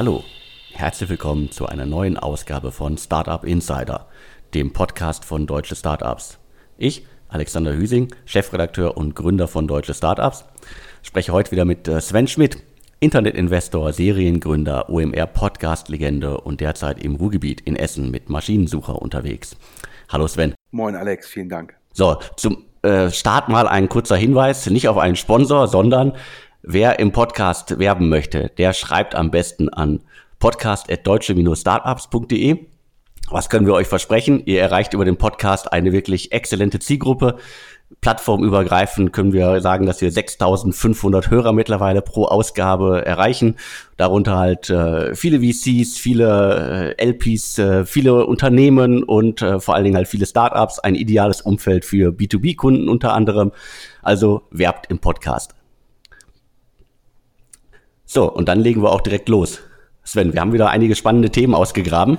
Hallo, herzlich willkommen zu einer neuen Ausgabe von Startup Insider, dem Podcast von Deutsche Startups. Ich, Alexander Hüsing, Chefredakteur und Gründer von Deutsche Startups, spreche heute wieder mit äh, Sven Schmidt, Internetinvestor, Seriengründer, OMR-Podcast-Legende und derzeit im Ruhrgebiet in Essen mit Maschinensucher unterwegs. Hallo Sven. Moin Alex, vielen Dank. So, zum äh, Start mal ein kurzer Hinweis, nicht auf einen Sponsor, sondern wer im Podcast werben möchte, der schreibt am besten an podcast.deutsche-startups.de. Was können wir euch versprechen? Ihr erreicht über den Podcast eine wirklich exzellente Zielgruppe. Plattformübergreifend können wir sagen, dass wir 6500 Hörer mittlerweile pro Ausgabe erreichen. Darunter halt äh, viele VCs, viele äh, LPs, äh, viele Unternehmen und äh, vor allen Dingen halt viele Startups. Ein ideales Umfeld für B2B-Kunden unter anderem. Also werbt im Podcast. So, und dann legen wir auch direkt los. Sven, wir haben wieder einige spannende Themen ausgegraben.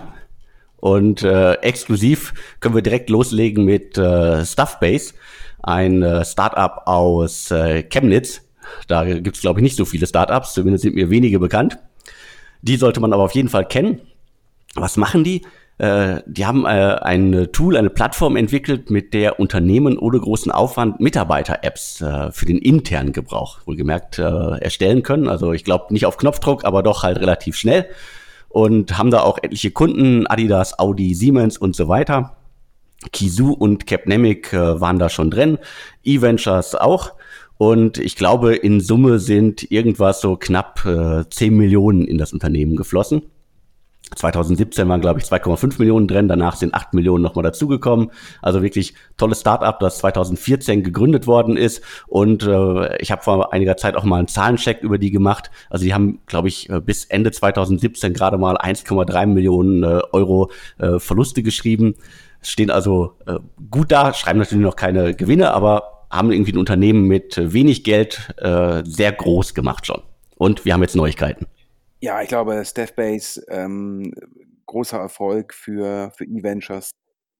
Und äh, exklusiv können wir direkt loslegen mit äh, Stuffbase ein äh, Startup aus äh, Chemnitz. Da gibt es, glaube ich, nicht so viele Startups, zumindest sind mir wenige bekannt. Die sollte man aber auf jeden Fall kennen. Was machen die? Äh, die haben äh, ein Tool, eine Plattform entwickelt, mit der Unternehmen ohne großen Aufwand Mitarbeiter-Apps äh, für den internen Gebrauch wohlgemerkt äh, erstellen können. Also ich glaube nicht auf Knopfdruck, aber doch halt relativ schnell. Und haben da auch etliche Kunden, Adidas, Audi, Siemens und so weiter. Kizu und Capnemic äh, waren da schon drin, E-Ventures auch. Und ich glaube, in Summe sind irgendwas so knapp äh, 10 Millionen in das Unternehmen geflossen. 2017 waren, glaube ich, 2,5 Millionen drin, danach sind 8 Millionen nochmal dazugekommen. Also wirklich tolles Startup, das 2014 gegründet worden ist. Und äh, ich habe vor einiger Zeit auch mal einen Zahlencheck über die gemacht. Also die haben, glaube ich, äh, bis Ende 2017 gerade mal 1,3 Millionen äh, Euro äh, Verluste geschrieben stehen also äh, gut da, schreiben natürlich noch keine Gewinne, aber haben irgendwie ein Unternehmen mit wenig Geld äh, sehr groß gemacht schon. Und wir haben jetzt Neuigkeiten. Ja, ich glaube, Staffbase, ähm, großer Erfolg für, für E-Ventures,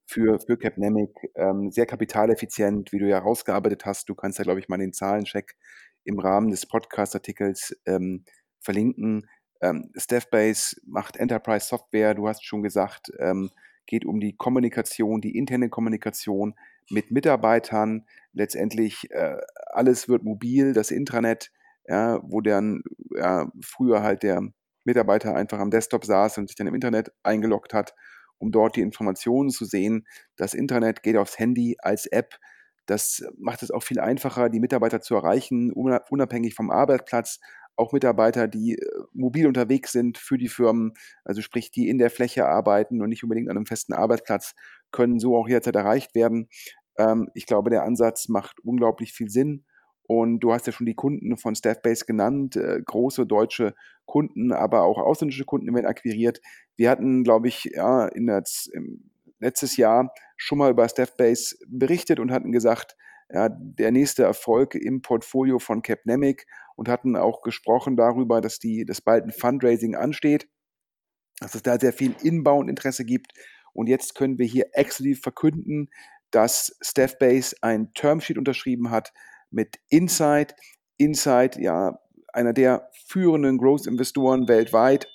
für, für Capnemic, ähm, sehr kapitaleffizient, wie du ja rausgearbeitet hast. Du kannst ja, glaube ich, mal den Zahlencheck im Rahmen des Podcast-Artikels ähm, verlinken. Ähm, Staffbase macht Enterprise Software, du hast schon gesagt, ähm, geht um die Kommunikation, die interne Kommunikation mit Mitarbeitern. Letztendlich äh, alles wird mobil, das Intranet, ja, wo dann ja, früher halt der Mitarbeiter einfach am Desktop saß und sich dann im Internet eingeloggt hat, um dort die Informationen zu sehen. Das Internet geht aufs Handy als App. Das macht es auch viel einfacher, die Mitarbeiter zu erreichen, unabhängig vom Arbeitsplatz, auch Mitarbeiter, die äh, mobil unterwegs sind für die Firmen, also sprich, die in der Fläche arbeiten und nicht unbedingt an einem festen Arbeitsplatz, können so auch jederzeit erreicht werden. Ähm, ich glaube, der Ansatz macht unglaublich viel Sinn. Und du hast ja schon die Kunden von Staffbase genannt, äh, große deutsche Kunden, aber auch ausländische Kunden werden akquiriert. Wir hatten, glaube ich, ja, in der, letztes Jahr schon mal über Staffbase berichtet und hatten gesagt, ja, der nächste Erfolg im Portfolio von Capnemic und hatten auch gesprochen darüber, dass, die, dass bald ein Fundraising ansteht, dass es da sehr viel Inbound-Interesse gibt. Und jetzt können wir hier exklusiv verkünden, dass Staffbase ein Termsheet unterschrieben hat mit Insight. Insight, ja, einer der führenden Growth-Investoren weltweit,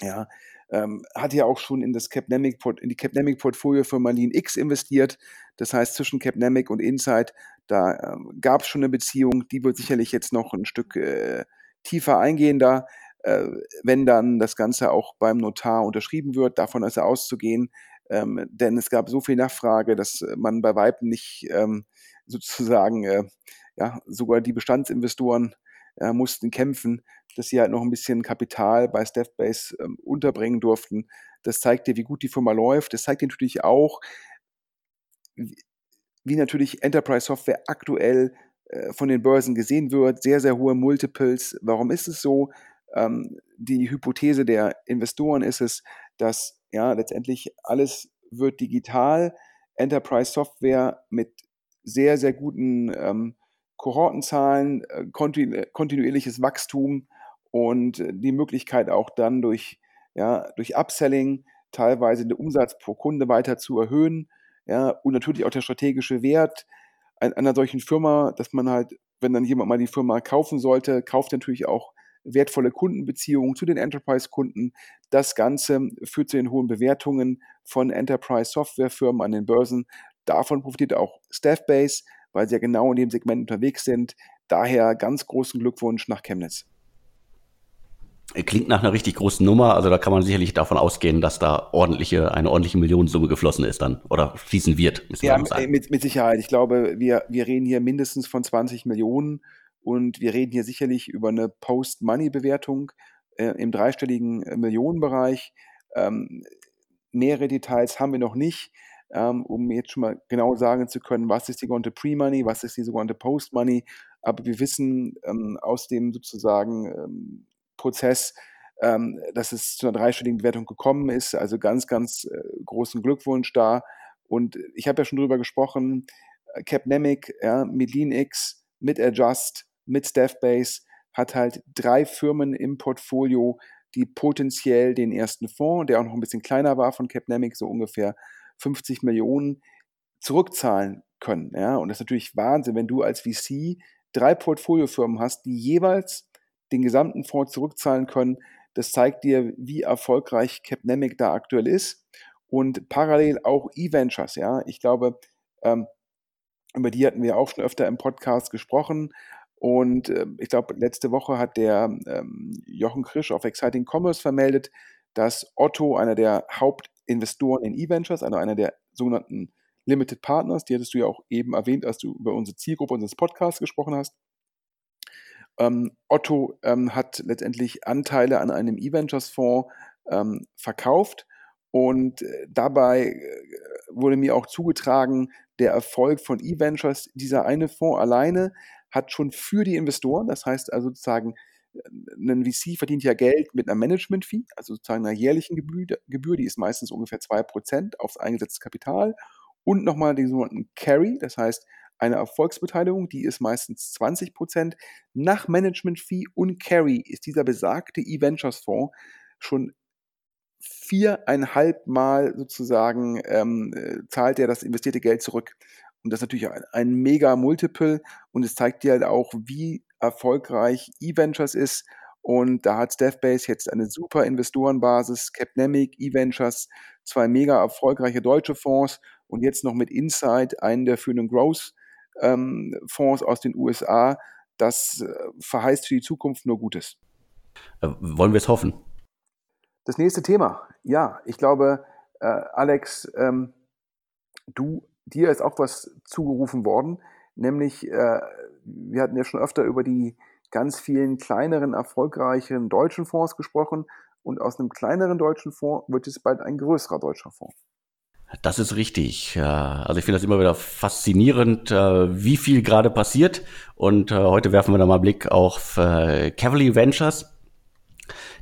ja, ähm, hat ja auch schon in, das Capnemic, in die Capnemic-Portfolio-Firma Lean X investiert. Das heißt, zwischen Capnemic und Insight, da ähm, gab es schon eine Beziehung, die wird sicherlich jetzt noch ein Stück äh, tiefer eingehen da, äh, wenn dann das Ganze auch beim Notar unterschrieben wird. Davon ist auszugehen, ähm, denn es gab so viel Nachfrage, dass man bei Weitem nicht ähm, sozusagen, äh, ja, sogar die Bestandsinvestoren äh, mussten kämpfen, dass sie halt noch ein bisschen Kapital bei Staffbase ähm, unterbringen durften. Das zeigt dir, wie gut die Firma läuft. Das zeigt dir natürlich auch, wie, wie natürlich Enterprise Software aktuell äh, von den Börsen gesehen wird. Sehr, sehr hohe Multiples. Warum ist es so? Ähm, die Hypothese der Investoren ist es, dass ja letztendlich alles wird digital. Enterprise Software mit sehr, sehr guten ähm, Kohortenzahlen, äh, kontinu kontinuierliches Wachstum und äh, die Möglichkeit auch dann durch, ja, durch Upselling teilweise den Umsatz pro Kunde weiter zu erhöhen. Ja, und natürlich auch der strategische Wert einer solchen Firma, dass man halt, wenn dann jemand mal die Firma kaufen sollte, kauft natürlich auch wertvolle Kundenbeziehungen zu den Enterprise-Kunden. Das Ganze führt zu den hohen Bewertungen von Enterprise-Softwarefirmen an den Börsen. Davon profitiert auch Staffbase, weil sie ja genau in dem Segment unterwegs sind. Daher ganz großen Glückwunsch nach Chemnitz. Klingt nach einer richtig großen Nummer, also da kann man sicherlich davon ausgehen, dass da ordentliche, eine ordentliche Millionensumme geflossen ist dann oder fließen wird. Ja, mit, mit Sicherheit. Ich glaube, wir, wir reden hier mindestens von 20 Millionen und wir reden hier sicherlich über eine Post-Money-Bewertung äh, im dreistelligen äh, Millionenbereich. Ähm, mehrere Details haben wir noch nicht, ähm, um jetzt schon mal genau sagen zu können, was ist die sogenannte Pre-Money, was ist die sogenannte Post-Money. Aber wir wissen ähm, aus dem sozusagen ähm, Prozess, ähm, dass es zu einer dreistelligen Bewertung gekommen ist. Also ganz, ganz äh, großen Glückwunsch da. Und ich habe ja schon drüber gesprochen, äh, Capnemic, ja, mit LeanX, mit Adjust, mit Staffbase hat halt drei Firmen im Portfolio, die potenziell den ersten Fonds, der auch noch ein bisschen kleiner war von Capnemic, so ungefähr 50 Millionen, zurückzahlen können. Ja? Und das ist natürlich Wahnsinn, wenn du als VC drei Portfoliofirmen hast, die jeweils den gesamten Fonds zurückzahlen können. Das zeigt dir, wie erfolgreich Capnemic da aktuell ist. Und parallel auch E-Ventures, ja. Ich glaube, ähm, über die hatten wir auch schon öfter im Podcast gesprochen. Und äh, ich glaube, letzte Woche hat der ähm, Jochen Krisch auf Exciting Commerce vermeldet, dass Otto, einer der Hauptinvestoren in E-Ventures, also einer der sogenannten Limited Partners, die hattest du ja auch eben erwähnt, als du über unsere Zielgruppe unseres Podcasts gesprochen hast, ähm, Otto ähm, hat letztendlich Anteile an einem E-Ventures-Fonds ähm, verkauft und äh, dabei äh, wurde mir auch zugetragen, der Erfolg von E-Ventures, dieser eine Fonds alleine, hat schon für die Investoren, das heißt also sozusagen, ein VC verdient ja Geld mit einer Management-Fee, also sozusagen einer jährlichen Gebühr, Gebühr, die ist meistens ungefähr 2% aufs eingesetzte Kapital und nochmal den sogenannten Carry, das heißt, eine Erfolgsbeteiligung, die ist meistens 20 Prozent. Nach Management Fee und Carry ist dieser besagte E-Ventures Fonds schon viereinhalb Mal sozusagen ähm, äh, zahlt er das investierte Geld zurück. Und das ist natürlich ein, ein mega Multiple und es zeigt dir halt auch, wie erfolgreich E-Ventures ist. Und da hat Staffbase jetzt eine super Investorenbasis, Capnemic, E-Ventures, zwei mega erfolgreiche deutsche Fonds und jetzt noch mit Insight, einen der führenden Growth ähm, Fonds aus den USA. Das äh, verheißt für die Zukunft nur Gutes. Äh, wollen wir es hoffen? Das nächste Thema. Ja, ich glaube, äh, Alex, ähm, du, dir ist auch was zugerufen worden, nämlich äh, wir hatten ja schon öfter über die ganz vielen kleineren, erfolgreichen deutschen Fonds gesprochen und aus einem kleineren deutschen Fonds wird es bald ein größerer deutscher Fonds. Das ist richtig. Also ich finde das immer wieder faszinierend, äh, wie viel gerade passiert. Und äh, heute werfen wir da mal einen Blick auf äh, Cavalier Ventures.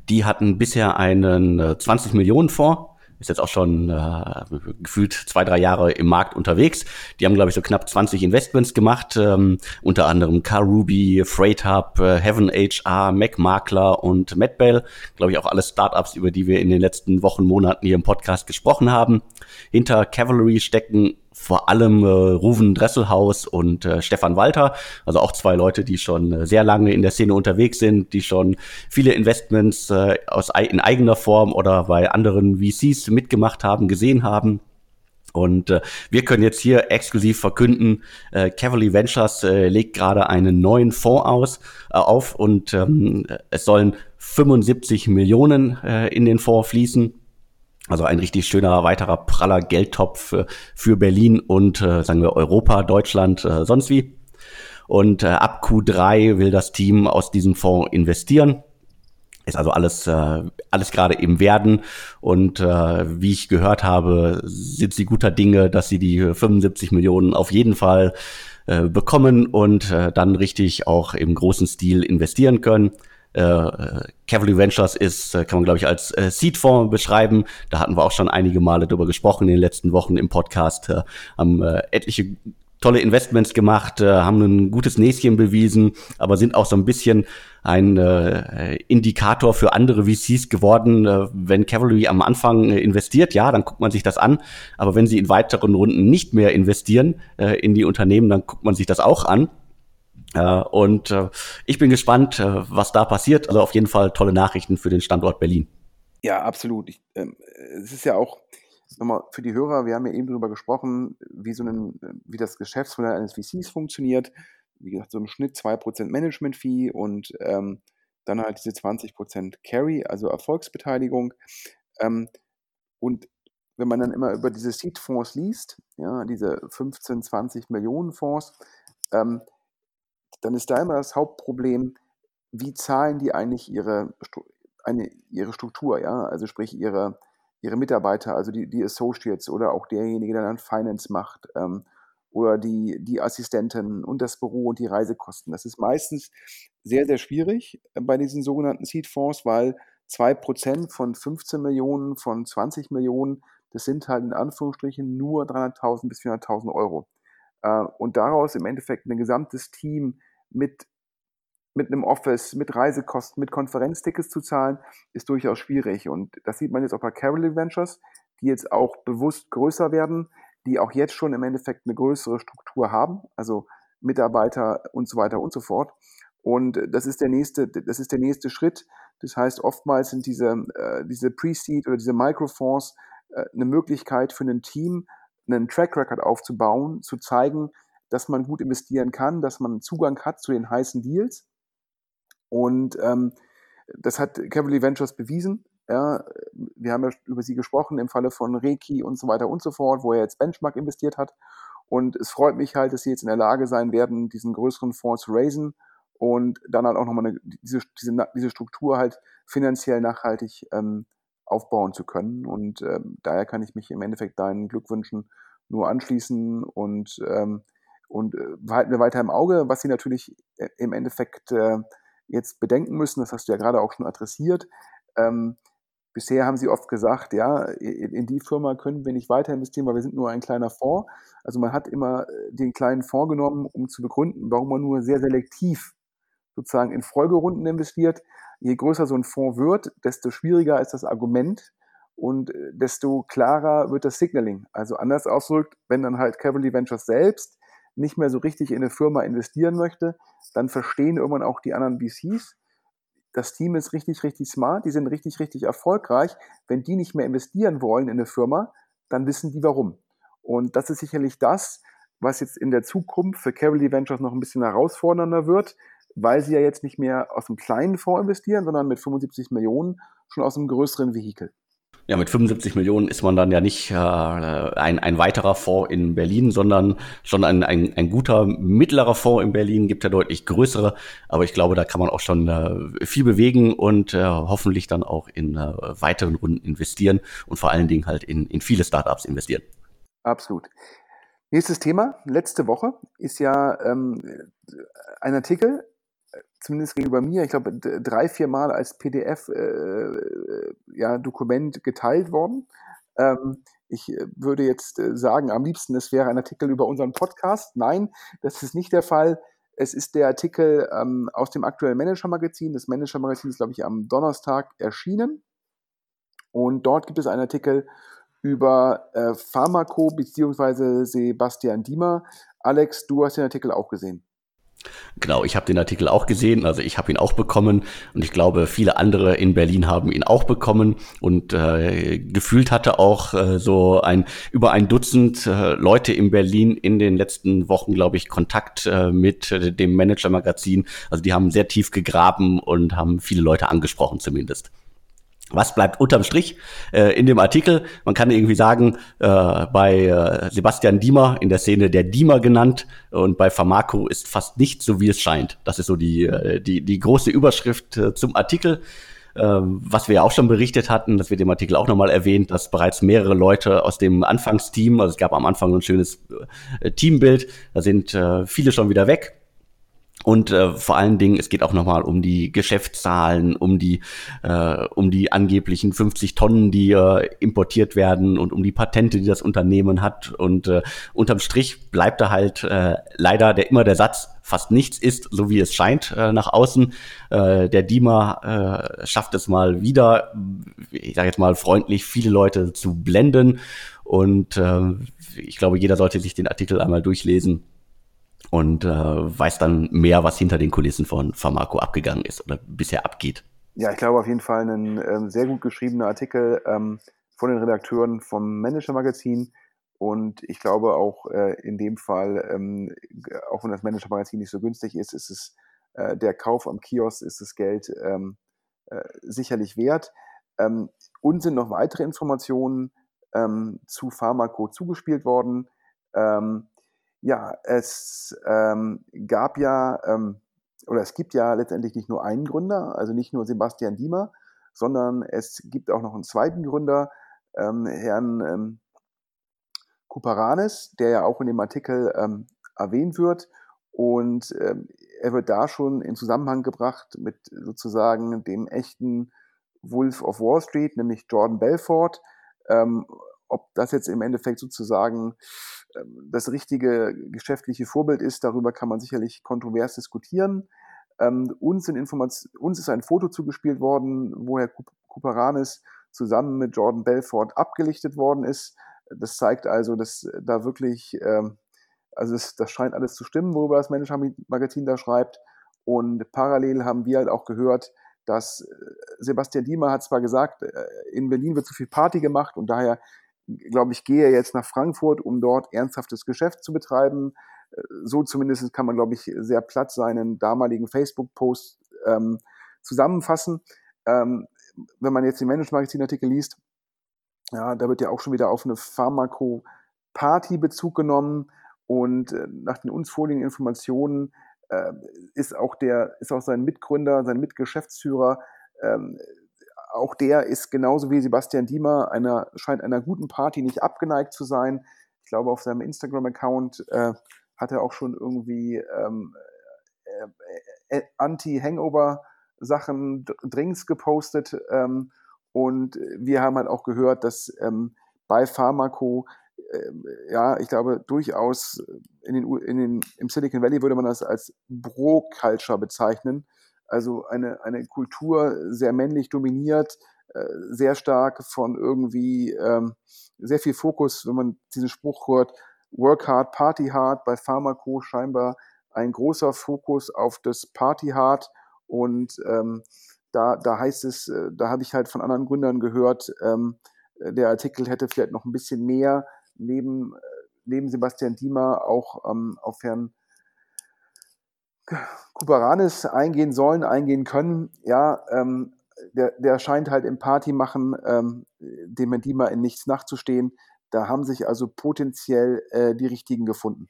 Die hatten bisher einen 20 Millionen Fonds ist jetzt auch schon äh, gefühlt zwei, drei Jahre im Markt unterwegs. Die haben, glaube ich, so knapp 20 Investments gemacht, ähm, unter anderem CarRuby, Freight Hub, äh, Heaven HR, MacMakler und MedBell. Glaube ich, auch alle Startups, über die wir in den letzten Wochen, Monaten hier im Podcast gesprochen haben. Hinter Cavalry stecken vor allem äh, Ruven Dresselhaus und äh, Stefan Walter, also auch zwei Leute, die schon äh, sehr lange in der Szene unterwegs sind, die schon viele Investments äh, aus in eigener Form oder bei anderen VCs mitgemacht haben, gesehen haben. Und äh, wir können jetzt hier exklusiv verkünden, äh, Cavalry Ventures äh, legt gerade einen neuen Fonds aus, äh, auf und ähm, es sollen 75 Millionen äh, in den Fonds fließen. Also ein richtig schöner weiterer praller Geldtopf für Berlin und äh, sagen wir Europa, Deutschland, äh, sonst wie. Und äh, ab Q3 will das Team aus diesem Fonds investieren. Ist also alles, äh, alles gerade im Werden. Und äh, wie ich gehört habe, sind sie guter Dinge, dass sie die 75 Millionen auf jeden Fall äh, bekommen und äh, dann richtig auch im großen Stil investieren können. Äh, Cavalry Ventures ist, äh, kann man glaube ich als äh, Seed-Fonds beschreiben. Da hatten wir auch schon einige Male drüber gesprochen in den letzten Wochen im Podcast. Äh, haben äh, etliche tolle Investments gemacht, äh, haben ein gutes Näschen bewiesen, aber sind auch so ein bisschen ein äh, Indikator für andere VCs geworden. Äh, wenn Cavalry am Anfang äh, investiert, ja, dann guckt man sich das an. Aber wenn sie in weiteren Runden nicht mehr investieren äh, in die Unternehmen, dann guckt man sich das auch an. Äh, und äh, ich bin gespannt, äh, was da passiert. Also auf jeden Fall tolle Nachrichten für den Standort Berlin. Ja, absolut. Ich, ähm, es ist ja auch nochmal für die Hörer, wir haben ja eben darüber gesprochen, wie so ein, wie das Geschäftsmodell eines VCs funktioniert. Wie gesagt, so im Schnitt 2% Management-Fee und ähm, dann halt diese 20% Carry, also Erfolgsbeteiligung. Ähm, und wenn man dann immer über diese Seed-Fonds liest, ja, diese 15, 20 Millionen Fonds, ähm, dann ist da immer das Hauptproblem, wie zahlen die eigentlich ihre, eine, ihre Struktur, ja, also sprich ihre, ihre Mitarbeiter, also die, die Associates oder auch derjenige, der dann Finance macht ähm, oder die, die Assistenten und das Büro und die Reisekosten. Das ist meistens sehr, sehr schwierig bei diesen sogenannten Seed-Fonds, weil 2% von 15 Millionen, von 20 Millionen, das sind halt in Anführungsstrichen nur 300.000 bis 400.000 Euro. Äh, und daraus im Endeffekt ein gesamtes Team mit, mit einem Office, mit Reisekosten, mit Konferenztickets zu zahlen, ist durchaus schwierig. Und das sieht man jetzt auch bei Carol Ventures, die jetzt auch bewusst größer werden, die auch jetzt schon im Endeffekt eine größere Struktur haben, also Mitarbeiter und so weiter und so fort. Und das ist der nächste, das ist der nächste Schritt. Das heißt, oftmals sind diese, äh, diese Pre-Seed oder diese Microfonds äh, eine Möglichkeit für ein Team, einen Track Record aufzubauen, zu zeigen, dass man gut investieren kann, dass man Zugang hat zu den heißen Deals. Und ähm, das hat Cavalry Ventures bewiesen. Ja, wir haben ja über sie gesprochen im Falle von Reiki und so weiter und so fort, wo er jetzt Benchmark investiert hat. Und es freut mich halt, dass sie jetzt in der Lage sein werden, diesen größeren Fonds zu raisen und dann halt auch nochmal diese, diese, diese Struktur halt finanziell nachhaltig ähm, aufbauen zu können. Und ähm, daher kann ich mich im Endeffekt deinen Glückwünschen nur anschließen und, ähm, und äh, halten wir weiter im Auge, was sie natürlich äh, im Endeffekt äh, jetzt bedenken müssen, das hast du ja gerade auch schon adressiert. Ähm, bisher haben sie oft gesagt, ja, in, die Firma können wir nicht weiter investieren, weil wir sind nur ein kleiner Fonds. Also man hat immer den kleinen Fonds genommen, um zu begründen, warum man nur sehr selektiv sozusagen in Folgerunden investiert je größer so ein Fonds wird, desto schwieriger ist das Argument und desto klarer wird das Signaling. Also anders ausgedrückt, wenn dann halt Cavalry Ventures selbst nicht mehr so richtig in eine Firma investieren möchte, dann verstehen irgendwann auch die anderen VCs, das Team ist richtig, richtig smart, die sind richtig, richtig erfolgreich. Wenn die nicht mehr investieren wollen in eine Firma, dann wissen die warum. Und das ist sicherlich das, was jetzt in der Zukunft für Cavalry Ventures noch ein bisschen herausfordernder wird, weil sie ja jetzt nicht mehr aus einem kleinen Fonds investieren, sondern mit 75 Millionen schon aus einem größeren Vehikel. Ja, mit 75 Millionen ist man dann ja nicht äh, ein, ein weiterer Fonds in Berlin, sondern schon ein, ein, ein guter mittlerer Fonds in Berlin, gibt ja deutlich größere. Aber ich glaube, da kann man auch schon äh, viel bewegen und äh, hoffentlich dann auch in äh, weiteren Runden investieren und vor allen Dingen halt in, in viele Startups investieren. Absolut. Nächstes Thema. Letzte Woche ist ja ähm, ein Artikel zumindest gegenüber mir, ich glaube, drei, vier Mal als PDF-Dokument äh, ja, geteilt worden. Ähm, ich äh, würde jetzt äh, sagen, am liebsten, es wäre ein Artikel über unseren Podcast. Nein, das ist nicht der Fall. Es ist der Artikel ähm, aus dem aktuellen Manager-Magazin. Das Manager-Magazin ist, glaube ich, am Donnerstag erschienen. Und dort gibt es einen Artikel über äh, Pharmaco bzw. Sebastian Diemer. Alex, du hast den Artikel auch gesehen. Genau, ich habe den Artikel auch gesehen, also ich habe ihn auch bekommen und ich glaube, viele andere in Berlin haben ihn auch bekommen und äh, gefühlt hatte auch äh, so ein über ein Dutzend äh, Leute in Berlin in den letzten Wochen, glaube ich, Kontakt äh, mit äh, dem Manager-Magazin. Also die haben sehr tief gegraben und haben viele Leute angesprochen zumindest. Was bleibt unterm Strich äh, in dem Artikel? Man kann irgendwie sagen, äh, bei äh, Sebastian Diemer, in der Szene der Diemer genannt, und bei Pharmaco ist fast nicht so, wie es scheint. Das ist so die, äh, die, die große Überschrift äh, zum Artikel. Ähm, was wir ja auch schon berichtet hatten, das wird im Artikel auch nochmal erwähnt, dass bereits mehrere Leute aus dem Anfangsteam, also es gab am Anfang ein schönes äh, Teambild, da sind äh, viele schon wieder weg und äh, vor allen Dingen, es geht auch nochmal um die Geschäftszahlen, um die, äh, um die angeblichen 50 Tonnen, die äh, importiert werden und um die Patente, die das Unternehmen hat. Und äh, unterm Strich bleibt da halt äh, leider der, immer der Satz, fast nichts ist, so wie es scheint, äh, nach außen. Äh, der Dima äh, schafft es mal wieder, ich sage jetzt mal freundlich, viele Leute zu blenden. Und äh, ich glaube, jeder sollte sich den Artikel einmal durchlesen und äh, weiß dann mehr, was hinter den Kulissen von Pharmaco abgegangen ist oder bisher abgeht. Ja, ich glaube auf jeden Fall ein ähm, sehr gut geschriebener Artikel ähm, von den Redakteuren vom Manager Magazin. Und ich glaube auch äh, in dem Fall, ähm, auch wenn das Manager Magazin nicht so günstig ist, ist es äh, der Kauf am Kiosk, ist das Geld ähm, äh, sicherlich wert. Ähm, uns sind noch weitere Informationen ähm, zu Pharmaco zugespielt worden. Ähm, ja, es ähm, gab ja, ähm, oder es gibt ja letztendlich nicht nur einen Gründer, also nicht nur Sebastian Diemer, sondern es gibt auch noch einen zweiten Gründer, ähm, Herrn ähm, Kuparanes, der ja auch in dem Artikel ähm, erwähnt wird. Und ähm, er wird da schon in Zusammenhang gebracht mit sozusagen dem echten Wolf of Wall Street, nämlich Jordan Belfort. Ähm, ob das jetzt im Endeffekt sozusagen ähm, das richtige geschäftliche Vorbild ist, darüber kann man sicherlich kontrovers diskutieren. Ähm, uns, uns, ist ein Foto zugespielt worden, wo Herr Kuparanis zusammen mit Jordan Belfort abgelichtet worden ist. Das zeigt also, dass da wirklich, ähm, also das, das scheint alles zu stimmen, worüber das Manager Magazin da schreibt. Und parallel haben wir halt auch gehört, dass äh, Sebastian Diemer hat zwar gesagt, äh, in Berlin wird zu viel Party gemacht und daher glaube ich, gehe jetzt nach Frankfurt, um dort ernsthaftes Geschäft zu betreiben. Äh, so zumindest kann man, glaube ich, sehr platt seinen damaligen Facebook-Post ähm, zusammenfassen. Ähm, wenn man jetzt den Management-Magazin-Artikel liest, ja, da wird ja auch schon wieder auf eine Pharmako-Party Bezug genommen und äh, nach den uns vorliegenden Informationen äh, ist auch der, ist auch sein Mitgründer, sein Mitgeschäftsführer ähm, auch der ist genauso wie Sebastian Diemer einer, scheint einer guten Party nicht abgeneigt zu sein. Ich glaube, auf seinem Instagram-Account äh, hat er auch schon irgendwie ähm, äh, äh, Anti-Hangover-Sachen, Drinks gepostet. Ähm, und wir haben halt auch gehört, dass ähm, bei Pharmaco, äh, ja, ich glaube, durchaus in den, in den, im Silicon Valley würde man das als Bro-Culture bezeichnen also eine, eine Kultur sehr männlich dominiert, äh, sehr stark von irgendwie ähm, sehr viel Fokus, wenn man diesen Spruch hört, Work hard, Party hard, bei Pharmaco scheinbar ein großer Fokus auf das Party hard. Und ähm, da, da heißt es, äh, da habe ich halt von anderen Gründern gehört, ähm, der Artikel hätte vielleicht noch ein bisschen mehr neben, äh, neben Sebastian Diemer auch ähm, auf Herrn Kuparanis eingehen sollen, eingehen können, ja, ähm, der, der scheint halt im Party machen, ähm, dem Mendima in nichts nachzustehen. Da haben sich also potenziell äh, die richtigen gefunden.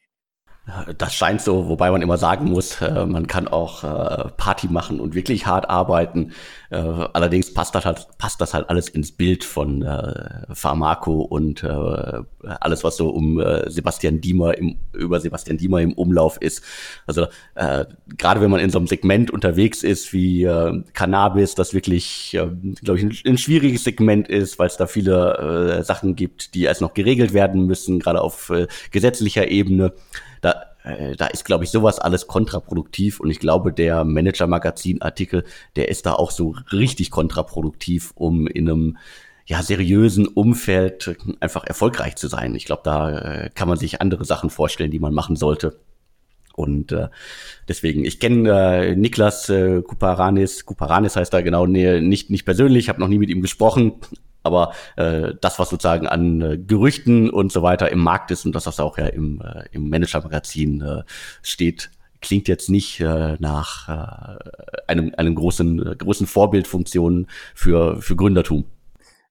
Das scheint so, wobei man immer sagen muss, äh, man kann auch äh, Party machen und wirklich hart arbeiten. Äh, allerdings passt das halt, passt das halt alles ins Bild von Pharmaco und alles, was so um Sebastian Diemer im, über Sebastian Diemer im Umlauf ist. Also gerade wenn man in so einem Segment unterwegs ist wie Cannabis, das wirklich, äh, glaube ich, ein, schwieriges Segment ist, weil es da viele Sachen gibt, die erst noch geregelt werden müssen, gerade auf gesetzlicher Ebene da, äh, da ist, glaube ich, sowas alles kontraproduktiv. Und ich glaube, der Manager-Magazin-Artikel, der ist da auch so richtig kontraproduktiv, um in einem ja, seriösen Umfeld einfach erfolgreich zu sein. Ich glaube, da äh, kann man sich andere Sachen vorstellen, die man machen sollte. Und äh, deswegen, ich kenne äh, Niklas äh, Kuparanis, Kuparanis heißt er genau, nee, nicht, nicht persönlich, habe noch nie mit ihm gesprochen, aber äh, das, was sozusagen an äh, Gerüchten und so weiter im Markt ist und das, was auch ja im, äh, im Manager-Magazin äh, steht, klingt jetzt nicht äh, nach äh, einem, einem großen, äh, großen Vorbildfunktion für, für Gründertum.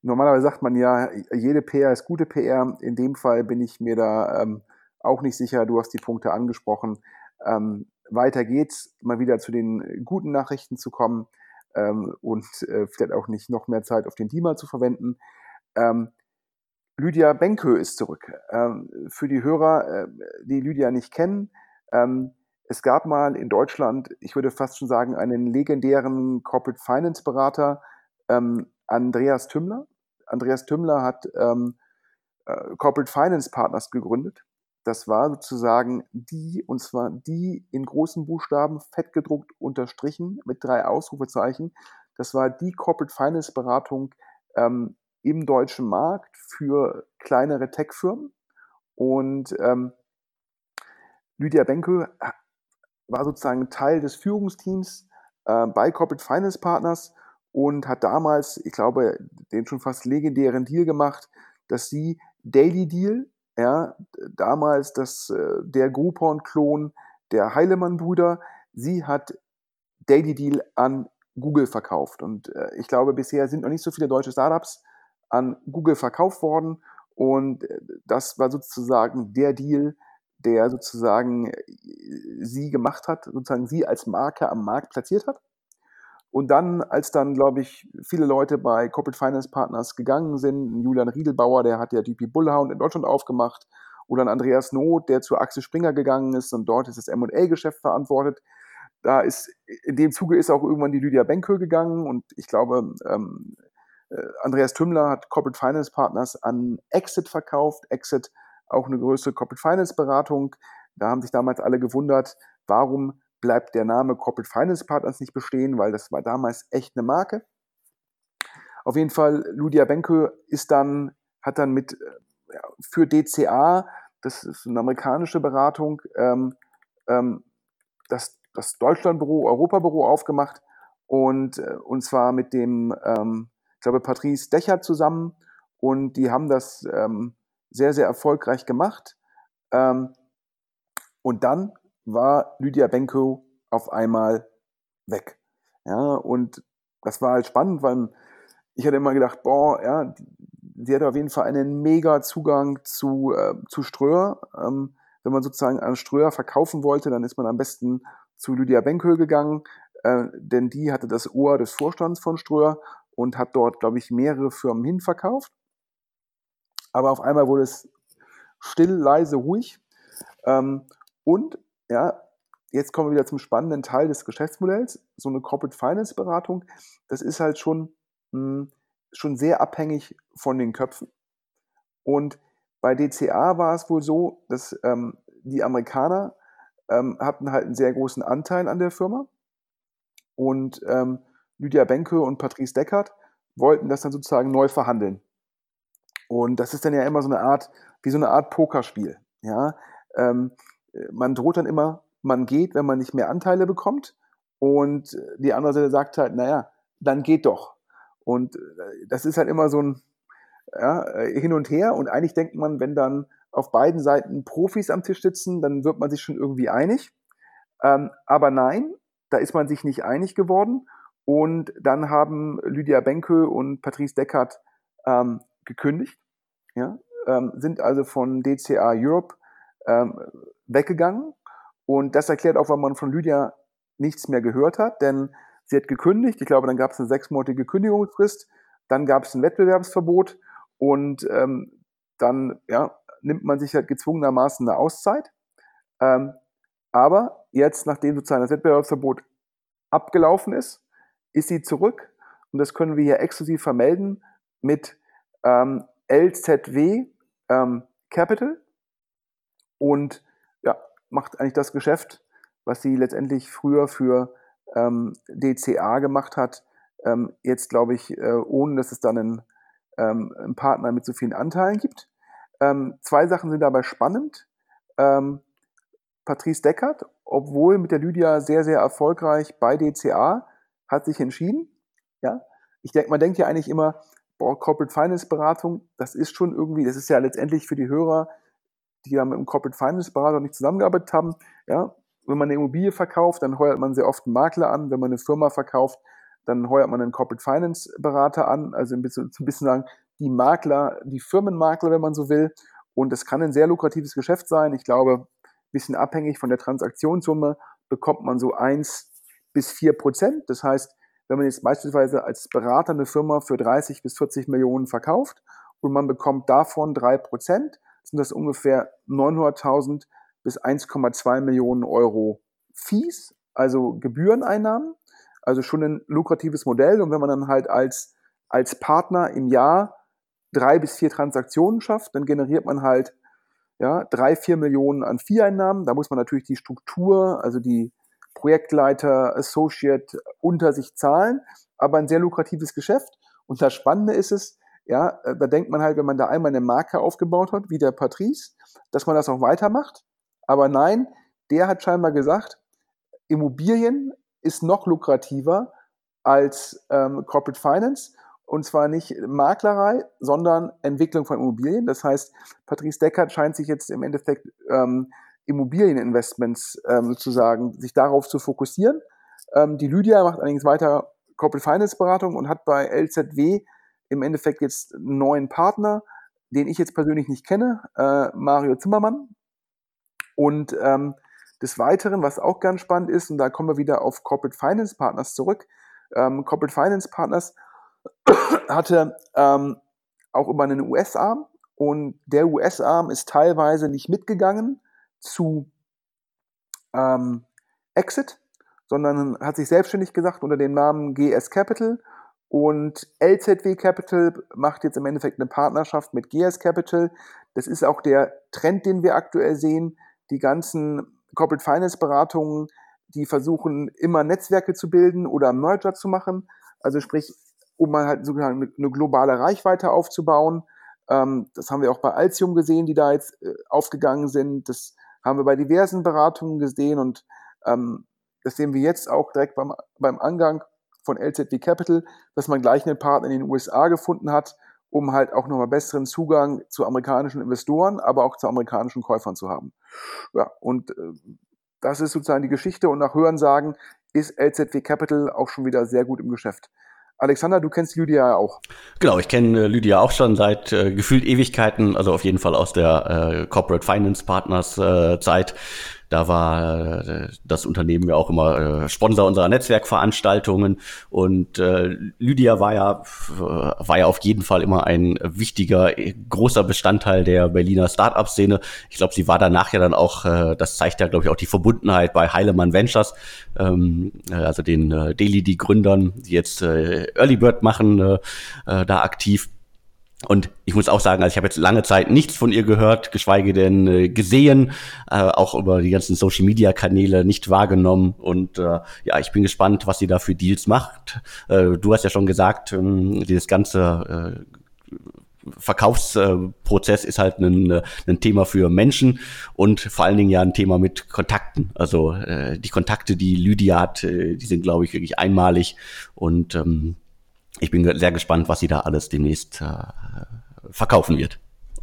Normalerweise sagt man ja, jede PR ist gute PR. In dem Fall bin ich mir da ähm, auch nicht sicher. Du hast die Punkte angesprochen. Ähm, weiter geht's, mal wieder zu den guten Nachrichten zu kommen ähm, und äh, vielleicht auch nicht noch mehr Zeit auf den Beamer zu verwenden. Ähm, Lydia Benkö ist zurück. Ähm, für die Hörer, äh, die Lydia nicht kennen, ähm, es gab mal in Deutschland, ich würde fast schon sagen, einen legendären Corporate Finance Berater, ähm, Andreas Tümmler. Andreas Tümmler hat ähm, äh, Corporate Finance Partners gegründet das war sozusagen die, und zwar die in großen Buchstaben fett gedruckt unterstrichen mit drei Ausrufezeichen. Das war die Corporate Finance Beratung ähm, im deutschen Markt für kleinere Tech-Firmen. Und ähm, Lydia Benke war sozusagen Teil des Führungsteams äh, bei Corporate Finance Partners und hat damals, ich glaube, den schon fast legendären Deal gemacht, dass sie Daily Deal, ja, damals das, äh, der Groupon-Klon der Heilemann-Brüder, sie hat Daily Deal an Google verkauft. Und äh, ich glaube, bisher sind noch nicht so viele deutsche Startups an Google verkauft worden. Und äh, das war sozusagen der Deal, der sozusagen sie gemacht hat, sozusagen sie als Marke am Markt platziert hat. Und dann, als dann, glaube ich, viele Leute bei Corporate Finance Partners gegangen sind, Julian Riedelbauer, der hat ja DP Bullhound in Deutschland aufgemacht, oder ein Andreas Not, der zu Axel Springer gegangen ist und dort ist das M&A-Geschäft verantwortet. Da ist, in dem Zuge ist auch irgendwann die Lydia Benke gegangen und ich glaube, ähm, äh, Andreas Tümmler hat Corporate Finance Partners an Exit verkauft. Exit auch eine größere Corporate Finance Beratung. Da haben sich damals alle gewundert, warum bleibt der Name Corporate Finance Partners nicht bestehen, weil das war damals echt eine Marke. Auf jeden Fall, Lydia Benke ist dann, hat dann mit äh, für DCA, das ist eine amerikanische Beratung, ähm, ähm, das, das Deutschlandbüro, Europabüro aufgemacht und, äh, und zwar mit dem, ähm, ich glaube, Patrice Decher zusammen und die haben das ähm, sehr, sehr erfolgreich gemacht. Ähm, und dann war Lydia Benko auf einmal weg. Ja, und das war halt spannend, weil ich hatte immer gedacht, boah, ja, sie hatte auf jeden Fall einen mega Zugang zu, äh, zu Ströer. Ähm, wenn man sozusagen an Ströer verkaufen wollte, dann ist man am besten zu Lydia Benköhl gegangen, äh, denn die hatte das Ohr des Vorstands von Ströer und hat dort, glaube ich, mehrere Firmen hinverkauft. Aber auf einmal wurde es still, leise, ruhig. Ähm, und ja, jetzt kommen wir wieder zum spannenden Teil des Geschäftsmodells. So eine Corporate Finance Beratung, das ist halt schon, mh, hm, schon sehr abhängig von den Köpfen. Und bei DCA war es wohl so, dass ähm, die Amerikaner ähm, hatten halt einen sehr großen Anteil an der Firma. Und ähm, Lydia Benke und Patrice Deckert wollten das dann sozusagen neu verhandeln. Und das ist dann ja immer so eine Art, wie so eine Art Pokerspiel. Ja, ähm, man droht dann immer, man geht, wenn man nicht mehr Anteile bekommt. Und die andere Seite sagt halt, naja, dann geht doch. Und äh, das ist halt immer so ein ja, äh, Hin und Her. Und eigentlich denkt man, wenn dann auf beiden Seiten Profis am Tisch sitzen, dann wird man sich schon irgendwie einig. Ähm, aber nein, da ist man sich nicht einig geworden. Und dann haben Lydia Benke und Patrice Deckert ähm, gekündigt, ja, ähm, sind also von DCA Europe ähm, weggegangen. Und das erklärt auch, warum man von Lydia nichts mehr gehört hat, denn sie hat gekündigt. Ich glaube, dann gab es eine sechsmonatige Kündigungsfrist, dann gab es ein Wettbewerbsverbot und ähm, dann ja, nimmt man sich halt gezwungenermaßen eine Auszeit. Ähm, aber jetzt, nachdem sozusagen das Wettbewerbsverbot abgelaufen ist, ist sie zurück und das können wir hier exklusiv vermelden mit ähm, LZW ähm, Capital und ja, macht eigentlich das Geschäft, was sie letztendlich früher für ähm, DCA gemacht hat, ähm, jetzt glaube ich, äh, ohne dass es dann einen, ähm, einen, Partner mit so vielen Anteilen gibt. Ähm, zwei Sachen sind dabei spannend. Ähm, Patrice Deckert, obwohl mit der Lydia sehr, sehr erfolgreich bei DCA, hat sich entschieden. Ja, ich denke, man denkt ja eigentlich immer, boah, Corporate Finance Beratung, das ist schon irgendwie, das ist ja letztendlich für die Hörer die ja mit einem Corporate Finance Berater nicht zusammengearbeitet haben, ja, wenn man eine Immobilie verkauft, dann heuert man sehr oft einen Makler an. Wenn man eine Firma verkauft, dann heuert man einen Corporate Finance Berater an. Also ein bisschen, ein bisschen sagen, die Makler, die Firmenmakler, wenn man so will. Und es kann ein sehr lukratives Geschäft sein. Ich glaube, ein bisschen abhängig von der Transaktionssumme bekommt man so eins bis vier Prozent. Das heißt, wenn man jetzt beispielsweise als Berater eine Firma für 30 bis 40 Millionen verkauft und man bekommt davon drei Prozent, sind das ungefähr 900.000 bis 1,2 Millionen Euro Fees, also Gebühreneinnahmen. Also schon ein lukratives Modell. Und wenn man dann halt als, als Partner im Jahr drei bis vier Transaktionen schafft, dann generiert man halt ja, drei, vier Millionen an Vieheinnahmen. Da muss man natürlich die Struktur, also die Projektleiter, Associate unter sich zahlen, aber ein sehr lukratives Geschäft. Und das Spannende ist es, ja, äh, da denkt man halt, wenn man da einmal eine Marke aufgebaut hat, wie der Patrice, dass man das auch weitermacht. Aber nein, der hat scheinbar gesagt, Immobilien ist noch lukrativer als ähm, Corporate Finance. Und zwar nicht Maklerei, sondern Entwicklung von Immobilien. Das heißt, Patrice Deckert scheint sich jetzt im Endeffekt ähm, Immobilieninvestments ähm, sozusagen, sich darauf zu fokussieren. Ähm, die Lydia macht allerdings weiter Corporate Finance Beratung und hat bei LZW im Endeffekt jetzt einen neuen Partner, den ich jetzt persönlich nicht kenne, äh, Mario Zimmermann. Und ähm, des Weiteren, was auch ganz spannend ist, und da kommen wir wieder auf Corporate Finance Partners zurück. Ähm, Corporate Finance Partners hatte ähm, auch über einen US-Arm und der US-Arm ist teilweise nicht mitgegangen zu ähm, Exit, sondern hat sich selbstständig gesagt unter dem Namen GS Capital und LZW Capital macht jetzt im Endeffekt eine Partnerschaft mit GS Capital. Das ist auch der Trend, den wir aktuell sehen. Die ganzen Corporate Finance Beratungen, die versuchen immer Netzwerke zu bilden oder Merger zu machen. Also sprich, um mal halt eine, eine globale Reichweite aufzubauen. Ähm, das haben wir auch bei Altium gesehen, die da jetzt äh, aufgegangen sind. Das haben wir bei diversen Beratungen gesehen und ähm, das sehen wir jetzt auch direkt beim, beim Angang von LZW Capital, dass man gleich einen Partner in den USA gefunden hat, um halt auch nochmal besseren Zugang zu amerikanischen Investoren, aber auch zu amerikanischen Käufern zu haben. Ja, und äh, das ist sozusagen die Geschichte und nach Hörensagen ist LZW Capital auch schon wieder sehr gut im Geschäft. Alexander, du kennst Lydia ja auch. Genau, ich kenne äh, Lydia auch schon seit äh, gefühlt Ewigkeiten, also auf jeden Fall aus der äh, Corporate Finance Partners äh, Zeit. Da war äh, das Unternehmen ja auch immer äh, Sponsor unserer Netzwerkveranstaltungen und äh, Lydia war ja war ja auf jeden Fall immer ein wichtiger großer Bestandteil der Berliner Startup-Szene. Ich glaube, sie war danach ja dann auch, äh, das zeigt ja glaube ich auch die Verbundenheit bei Heilemann Ventures, ähm, äh, also den äh, Daily, die Gründern, die jetzt äh, Early Bird machen, äh, äh, da aktiv. Und ich muss auch sagen, also ich habe jetzt lange Zeit nichts von ihr gehört, geschweige denn äh, gesehen, äh, auch über die ganzen Social Media Kanäle nicht wahrgenommen. Und äh, ja, ich bin gespannt, was sie da für Deals macht. Äh, du hast ja schon gesagt, ähm, dieses ganze äh, Verkaufsprozess ist halt ein, äh, ein Thema für Menschen und vor allen Dingen ja ein Thema mit Kontakten. Also äh, die Kontakte, die Lydia hat, äh, die sind, glaube ich, wirklich einmalig und ähm, ich bin sehr gespannt, was sie da alles demnächst äh, verkaufen wird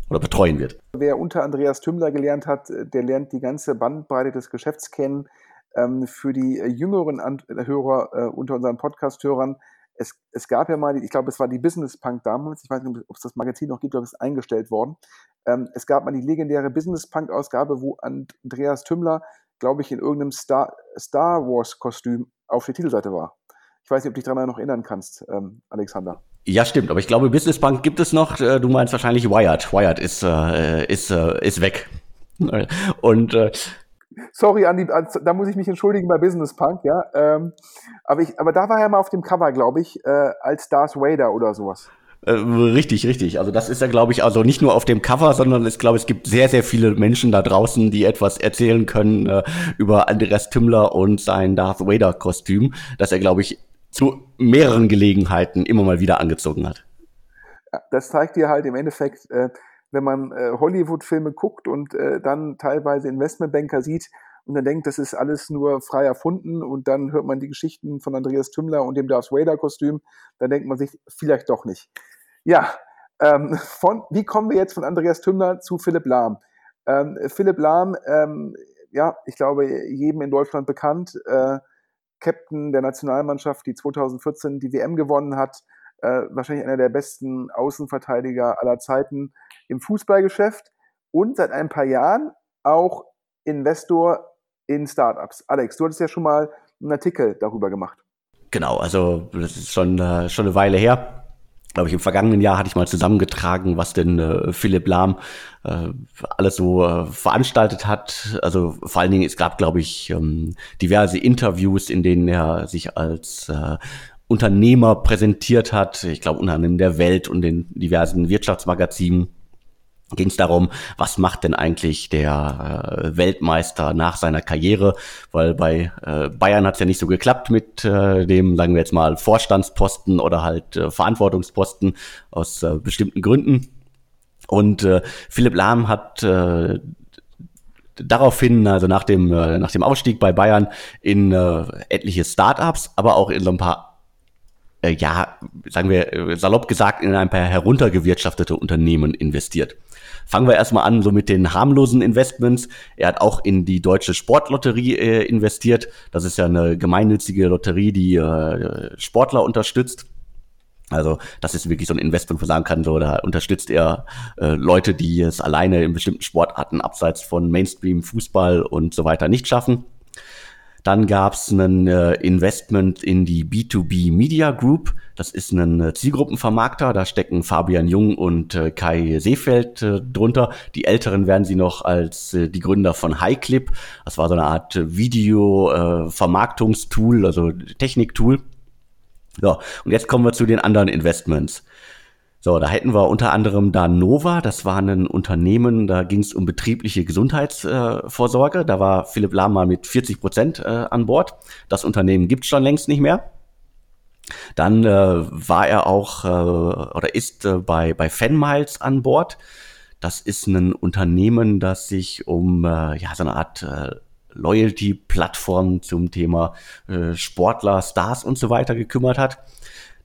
oder betreuen wird. Wer unter Andreas Tümmler gelernt hat, der lernt die ganze Bandbreite des Geschäfts kennen. Ähm, für die jüngeren An Hörer äh, unter unseren Podcast-Hörern, es, es, gab ja mal, ich glaube, es war die Business Punk damals, ich weiß nicht, ob es das Magazin noch gibt, aber es ist eingestellt worden. Ähm, es gab mal die legendäre Business Punk-Ausgabe, wo Andreas Tümmler, glaube ich, in irgendeinem Star, Star Wars-Kostüm auf der Titelseite war. Ich weiß nicht, ob du dich daran noch erinnern kannst, ähm, Alexander. Ja, stimmt, aber ich glaube, Business Bank gibt es noch. Äh, du meinst wahrscheinlich Wired. Wired ist, äh, ist, äh, ist weg. Und äh, Sorry, Andi, da muss ich mich entschuldigen bei Business Punk, ja. Ähm, aber, ich, aber da war er mal auf dem Cover, glaube ich, äh, als Darth Vader oder sowas. Äh, richtig, richtig. Also das ist ja, glaube ich, also nicht nur auf dem Cover, sondern ich glaube, es gibt sehr, sehr viele Menschen da draußen, die etwas erzählen können äh, über Andreas Tümmler und sein Darth Vader-Kostüm, das er, glaube ich, zu mehreren Gelegenheiten immer mal wieder angezogen hat. Das zeigt dir halt im Endeffekt, äh, wenn man äh, Hollywood-Filme guckt und äh, dann teilweise Investmentbanker sieht und dann denkt, das ist alles nur frei erfunden und dann hört man die Geschichten von Andreas Tümmler und dem Darth Vader-Kostüm, dann denkt man sich vielleicht doch nicht. Ja, ähm, von, wie kommen wir jetzt von Andreas Tümmler zu Philipp Lahm? Ähm, Philipp Lahm, ähm, ja, ich glaube, jedem in Deutschland bekannt, äh, Captain der Nationalmannschaft, die 2014 die WM gewonnen hat, äh, wahrscheinlich einer der besten Außenverteidiger aller Zeiten im Fußballgeschäft und seit ein paar Jahren auch Investor in Startups. Alex, du hattest ja schon mal einen Artikel darüber gemacht. Genau, also das ist schon, äh, schon eine Weile her glaube ich, im vergangenen Jahr hatte ich mal zusammengetragen, was denn äh, Philipp Lahm äh, alles so äh, veranstaltet hat. Also vor allen Dingen, es gab, glaube ich, ähm, diverse Interviews, in denen er sich als äh, Unternehmer präsentiert hat. Ich glaube, unter anderem der Welt und den diversen Wirtschaftsmagazinen ging es darum, was macht denn eigentlich der äh, Weltmeister nach seiner Karriere, weil bei äh, Bayern hat es ja nicht so geklappt mit äh, dem, sagen wir jetzt mal, Vorstandsposten oder halt äh, Verantwortungsposten aus äh, bestimmten Gründen. Und äh, Philipp Lahm hat äh, daraufhin, also nach dem, äh, nach dem Ausstieg bei Bayern, in äh, etliche Startups, aber auch in so ein paar, äh, ja, sagen wir äh, salopp gesagt, in ein paar heruntergewirtschaftete Unternehmen investiert. Fangen wir erstmal an, so mit den harmlosen Investments. Er hat auch in die deutsche Sportlotterie äh, investiert. Das ist ja eine gemeinnützige Lotterie, die äh, Sportler unterstützt. Also das ist wirklich so ein Investment, wo man sagen kann, so da unterstützt er äh, Leute, die es alleine in bestimmten Sportarten abseits von Mainstream, Fußball und so weiter nicht schaffen. Dann gab es ein äh, Investment in die B2B Media Group. Das ist ein äh, Zielgruppenvermarkter. Da stecken Fabian Jung und äh, Kai Seefeld äh, drunter. Die Älteren werden sie noch als äh, die Gründer von Highclip. Das war so eine Art Video-Vermarktungstool, also Techniktool. So, und jetzt kommen wir zu den anderen Investments. So, da hätten wir unter anderem da Nova, das war ein Unternehmen, da ging es um betriebliche Gesundheitsvorsorge. Äh, da war Philipp Lahm mal mit 40 Prozent äh, an Bord. Das Unternehmen gibt's schon längst nicht mehr. Dann äh, war er auch äh, oder ist äh, bei, bei Fanmiles an Bord. Das ist ein Unternehmen, das sich um äh, ja, so eine Art äh, Loyalty-Plattform zum Thema äh, Sportler, Stars und so weiter gekümmert hat.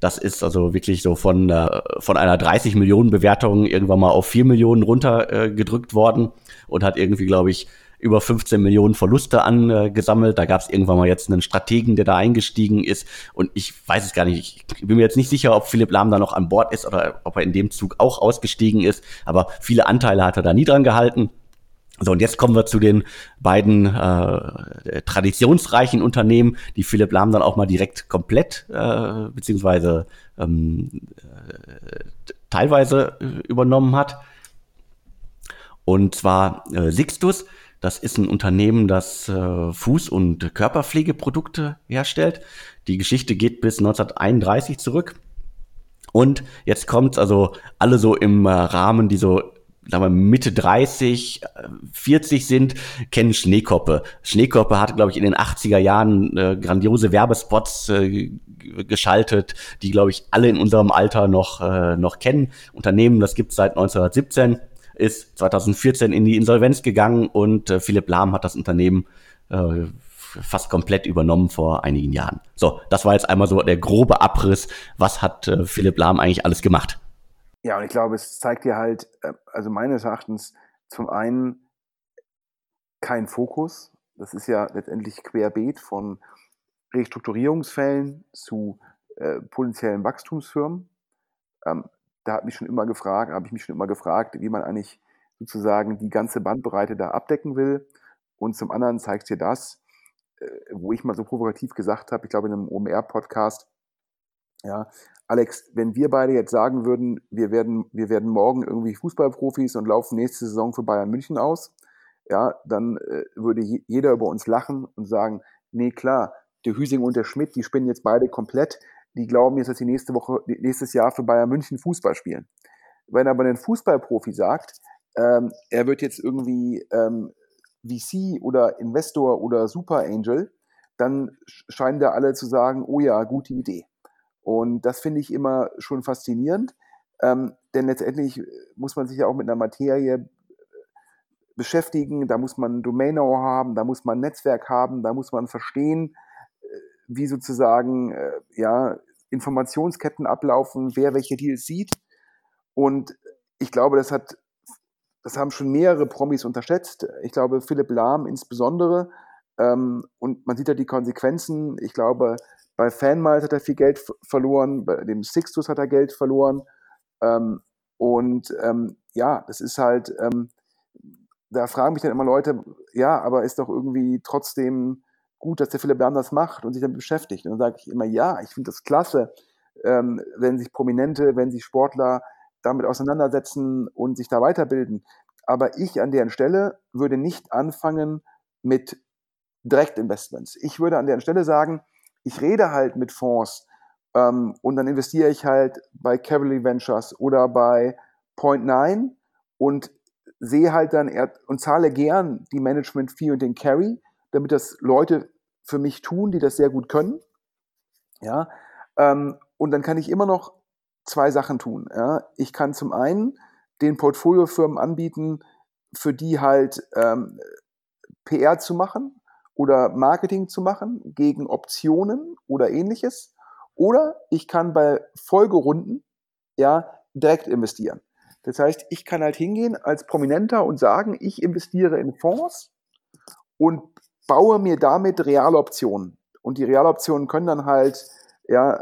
Das ist also wirklich so von, äh, von einer 30 Millionen Bewertung irgendwann mal auf 4 Millionen runtergedrückt äh, worden und hat irgendwie, glaube ich, über 15 Millionen Verluste angesammelt. Da gab es irgendwann mal jetzt einen Strategen, der da eingestiegen ist. Und ich weiß es gar nicht. Ich bin mir jetzt nicht sicher, ob Philipp Lahm da noch an Bord ist oder ob er in dem Zug auch ausgestiegen ist. Aber viele Anteile hat er da nie dran gehalten. So, und jetzt kommen wir zu den beiden äh, traditionsreichen Unternehmen, die Philipp Lahm dann auch mal direkt komplett äh, beziehungsweise ähm, äh, teilweise äh, übernommen hat. Und zwar äh, Sixtus, das ist ein Unternehmen, das äh, Fuß- und Körperpflegeprodukte herstellt. Die Geschichte geht bis 1931 zurück. Und jetzt kommt also alle so im äh, Rahmen, die so sagen wir Mitte 30, 40 sind, kennen Schneekoppe. Schneekoppe hat, glaube ich, in den 80er Jahren äh, grandiose Werbespots äh, geschaltet, die, glaube ich, alle in unserem Alter noch, äh, noch kennen. Unternehmen, das gibt es seit 1917, ist 2014 in die Insolvenz gegangen und äh, Philipp Lahm hat das Unternehmen äh, fast komplett übernommen vor einigen Jahren. So, das war jetzt einmal so der grobe Abriss. Was hat äh, Philipp Lahm eigentlich alles gemacht? Ja, und ich glaube, es zeigt dir halt, äh, also meines Erachtens zum einen kein Fokus. Das ist ja letztendlich querbeet von Restrukturierungsfällen zu äh, potenziellen Wachstumsfirmen. Ähm, da hat mich schon immer gefragt, habe ich mich schon immer gefragt, wie man eigentlich sozusagen die ganze Bandbreite da abdecken will. Und zum anderen zeigt dir das, äh, wo ich mal so provokativ gesagt habe, ich glaube in einem OMR-Podcast, ja, Alex, wenn wir beide jetzt sagen würden, wir werden, wir werden morgen irgendwie Fußballprofis und laufen nächste Saison für Bayern München aus, ja, dann äh, würde jeder über uns lachen und sagen, nee, klar, der Hüsing und der Schmidt, die spinnen jetzt beide komplett, die glauben jetzt, dass sie nächste Woche, nächstes Jahr für Bayern München Fußball spielen. Wenn aber ein Fußballprofi sagt, ähm, er wird jetzt irgendwie ähm, VC oder Investor oder Super Angel, dann scheinen da alle zu sagen, oh ja, gute Idee. Und das finde ich immer schon faszinierend, ähm, denn letztendlich muss man sich ja auch mit einer Materie äh, beschäftigen, da muss man Domain-Know haben, da muss man Netzwerk haben, da muss man verstehen, äh, wie sozusagen äh, ja, Informationsketten ablaufen, wer welche Deals sieht. Und ich glaube, das hat, das haben schon mehrere Promis unterschätzt. Ich glaube, Philipp Lahm insbesondere. Ähm, und man sieht ja die Konsequenzen. Ich glaube, bei Fanmiles hat er viel Geld verloren, bei dem Sixtus hat er Geld verloren. Ähm, und ähm, ja, das ist halt, ähm, da fragen mich dann immer Leute, ja, aber ist doch irgendwie trotzdem gut, dass der Philipp Lahm das macht und sich damit beschäftigt. Und dann sage ich immer, ja, ich finde das klasse, ähm, wenn sich Prominente, wenn sich Sportler damit auseinandersetzen und sich da weiterbilden. Aber ich an deren Stelle würde nicht anfangen mit Direktinvestments. Ich würde an deren Stelle sagen, ich rede halt mit Fonds ähm, und dann investiere ich halt bei Cavalry Ventures oder bei Point Nine und sehe halt dann und zahle gern die Management Fee und den Carry, damit das Leute für mich tun, die das sehr gut können. Ja, ähm, und dann kann ich immer noch zwei Sachen tun. Ja. Ich kann zum einen den Portfoliofirmen anbieten, für die halt ähm, PR zu machen oder Marketing zu machen gegen Optionen oder ähnliches. Oder ich kann bei Folgerunden ja direkt investieren. Das heißt, ich kann halt hingehen als Prominenter und sagen, ich investiere in Fonds und baue mir damit Realoptionen. Und die Realoptionen können dann halt ja,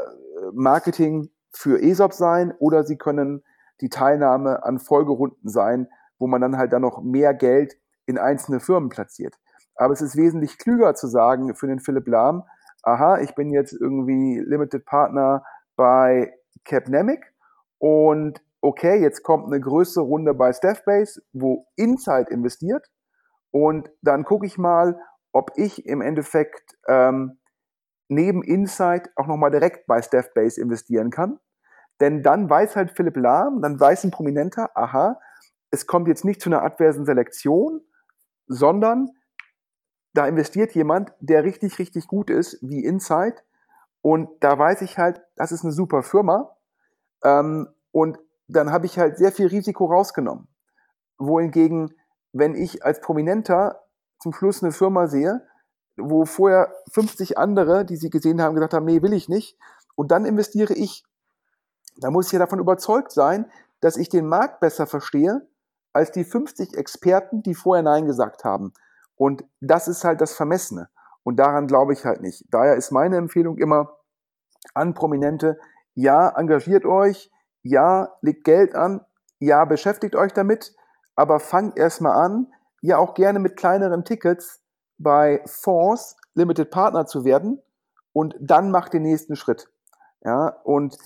Marketing für ESOP sein oder sie können die Teilnahme an Folgerunden sein, wo man dann halt dann noch mehr Geld in einzelne Firmen platziert. Aber es ist wesentlich klüger zu sagen für den Philipp Lahm, aha, ich bin jetzt irgendwie Limited Partner bei Capnemic und okay, jetzt kommt eine größere Runde bei Staffbase, wo Insight investiert und dann gucke ich mal, ob ich im Endeffekt ähm, neben Insight auch nochmal direkt bei Staffbase investieren kann. Denn dann weiß halt Philipp Lahm, dann weiß ein Prominenter, aha, es kommt jetzt nicht zu einer adversen Selektion, sondern da investiert jemand, der richtig, richtig gut ist, wie Insight. Und da weiß ich halt, das ist eine super Firma. Ähm, und dann habe ich halt sehr viel Risiko rausgenommen. Wohingegen, wenn ich als Prominenter zum Schluss eine Firma sehe, wo vorher 50 andere, die sie gesehen haben, gesagt haben, nee, will ich nicht. Und dann investiere ich. Da muss ich ja davon überzeugt sein, dass ich den Markt besser verstehe als die 50 Experten, die vorher Nein gesagt haben. Und das ist halt das Vermessene. Und daran glaube ich halt nicht. Daher ist meine Empfehlung immer an Prominente, ja, engagiert euch, ja, legt Geld an, ja, beschäftigt euch damit, aber fangt erstmal an, ja auch gerne mit kleineren Tickets bei Fonds Limited Partner zu werden und dann macht den nächsten Schritt. Ja, und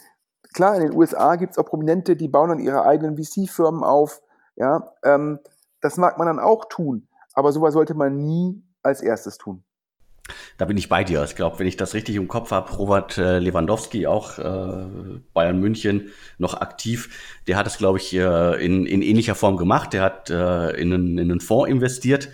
klar, in den USA gibt es auch Prominente, die bauen dann ihre eigenen VC-Firmen auf. Ja, ähm, das mag man dann auch tun, aber sowas sollte man nie als erstes tun. Da bin ich bei dir. Ich glaube, wenn ich das richtig im Kopf habe, Robert äh, Lewandowski, auch äh, Bayern München, noch aktiv, der hat es, glaube ich, äh, in, in ähnlicher Form gemacht. Der hat äh, in, einen, in einen Fonds investiert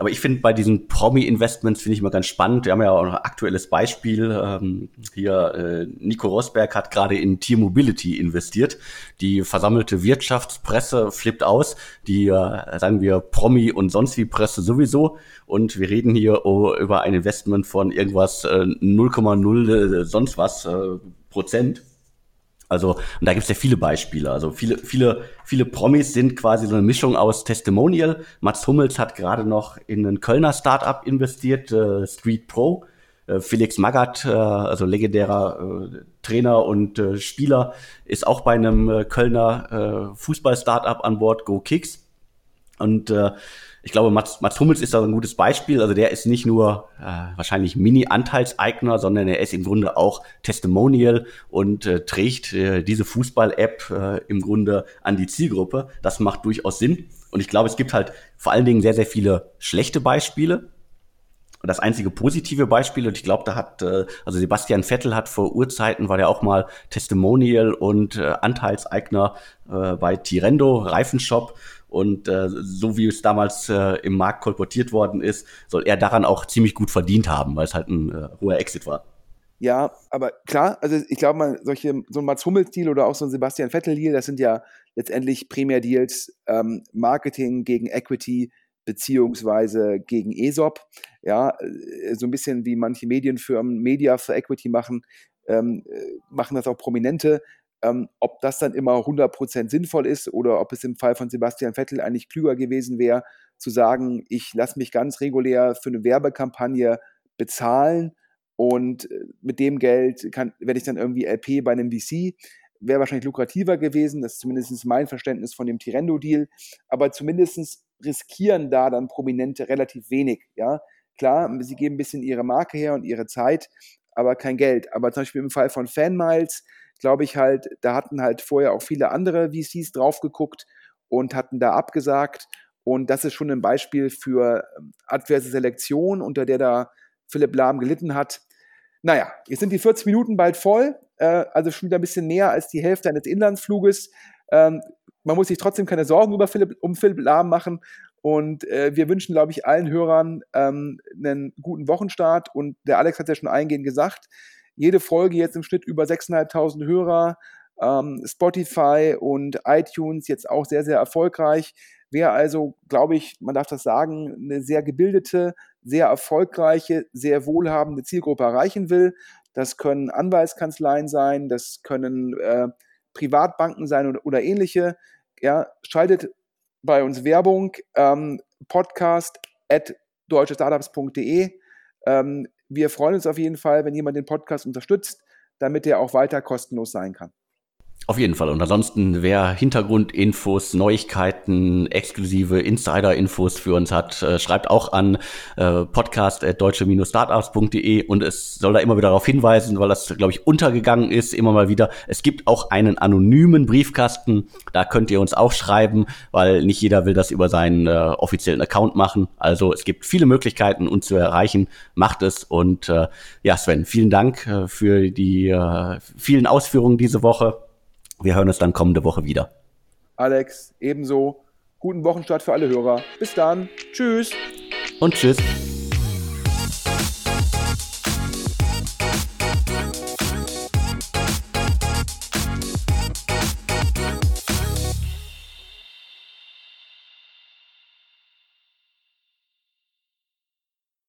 aber ich finde bei diesen Promi-Investments finde ich immer ganz spannend. Wir haben ja auch ein aktuelles Beispiel. Ähm, hier äh, Nico Rosberg hat gerade in Tier Mobility investiert. Die versammelte Wirtschaftspresse flippt aus. Die, äh, sagen wir, Promi und sonst wie Presse sowieso. Und wir reden hier oh, über ein Investment von irgendwas äh, 0,0 äh, sonst was äh, Prozent. Also, und da gibt es ja viele Beispiele. Also viele, viele, viele Promis sind quasi so eine Mischung aus Testimonial. Mats Hummels hat gerade noch in ein Kölner Startup investiert, äh, Street Pro. Äh, Felix Magath, äh, also legendärer äh, Trainer und äh, Spieler, ist auch bei einem äh, Kölner äh, Fußball-Startup an Bord, Go Kicks. Und äh, ich glaube, Mats, Mats Hummels ist da ein gutes Beispiel. Also der ist nicht nur äh, wahrscheinlich Mini-Anteilseigner, sondern er ist im Grunde auch Testimonial und äh, trägt äh, diese Fußball-App äh, im Grunde an die Zielgruppe. Das macht durchaus Sinn. Und ich glaube, es gibt halt vor allen Dingen sehr, sehr viele schlechte Beispiele. Und das einzige positive Beispiel, und ich glaube, da hat, äh, also Sebastian Vettel hat vor Urzeiten, war der auch mal Testimonial und äh, Anteilseigner äh, bei Tirendo, Reifenshop. Und äh, so wie es damals äh, im Markt kolportiert worden ist, soll er daran auch ziemlich gut verdient haben, weil es halt ein äh, hoher Exit war. Ja, aber klar, also ich glaube mal, solche, so ein Mats Hummels-Deal oder auch so ein Sebastian Vettel-Deal, das sind ja letztendlich Primär-Deals, ähm, Marketing gegen Equity beziehungsweise gegen ESOP. Ja, äh, so ein bisschen wie manche Medienfirmen Media für Equity machen, ähm, äh, machen das auch Prominente. Ähm, ob das dann immer 100% sinnvoll ist oder ob es im Fall von Sebastian Vettel eigentlich klüger gewesen wäre, zu sagen, ich lasse mich ganz regulär für eine Werbekampagne bezahlen und äh, mit dem Geld werde ich dann irgendwie LP bei einem VC. Wäre wahrscheinlich lukrativer gewesen, das ist zumindest mein Verständnis von dem Tirendo-Deal, aber zumindest riskieren da dann Prominente relativ wenig. Ja, klar, sie geben ein bisschen ihre Marke her und ihre Zeit, aber kein Geld. Aber zum Beispiel im Fall von Fanmiles, glaube ich halt, da hatten halt vorher auch viele andere VCs drauf geguckt und hatten da abgesagt. Und das ist schon ein Beispiel für ähm, adverse Selektion, unter der da Philipp Lahm gelitten hat. Naja, jetzt sind die 40 Minuten bald voll, äh, also schon wieder ein bisschen mehr als die Hälfte eines Inlandsfluges. Ähm, man muss sich trotzdem keine Sorgen über Philipp, um Philipp Lahm machen. Und äh, wir wünschen, glaube ich, allen Hörern ähm, einen guten Wochenstart. Und der Alex hat ja schon eingehend gesagt, jede Folge jetzt im Schnitt über 6.500 Hörer ähm, Spotify und iTunes jetzt auch sehr, sehr erfolgreich. Wer also, glaube ich, man darf das sagen, eine sehr gebildete, sehr erfolgreiche, sehr wohlhabende Zielgruppe erreichen will, das können Anwaltskanzleien sein, das können äh, Privatbanken sein oder, oder, ähnliche. Ja, schaltet bei uns Werbung, ähm, podcast at deutschestartups.de. Ähm, wir freuen uns auf jeden Fall, wenn jemand den Podcast unterstützt, damit er auch weiter kostenlos sein kann. Auf jeden Fall. Und ansonsten, wer Hintergrundinfos, Neuigkeiten, exklusive Insider-Infos für uns hat, äh, schreibt auch an äh, podcast.deutsche-startups.de und es soll da immer wieder darauf hinweisen, weil das, glaube ich, untergegangen ist, immer mal wieder. Es gibt auch einen anonymen Briefkasten. Da könnt ihr uns auch schreiben, weil nicht jeder will das über seinen äh, offiziellen Account machen. Also es gibt viele Möglichkeiten, uns zu erreichen. Macht es. Und äh, ja, Sven, vielen Dank äh, für die äh, vielen Ausführungen diese Woche. Wir hören uns dann kommende Woche wieder. Alex, ebenso. Guten Wochenstart für alle Hörer. Bis dann. Tschüss. Und tschüss.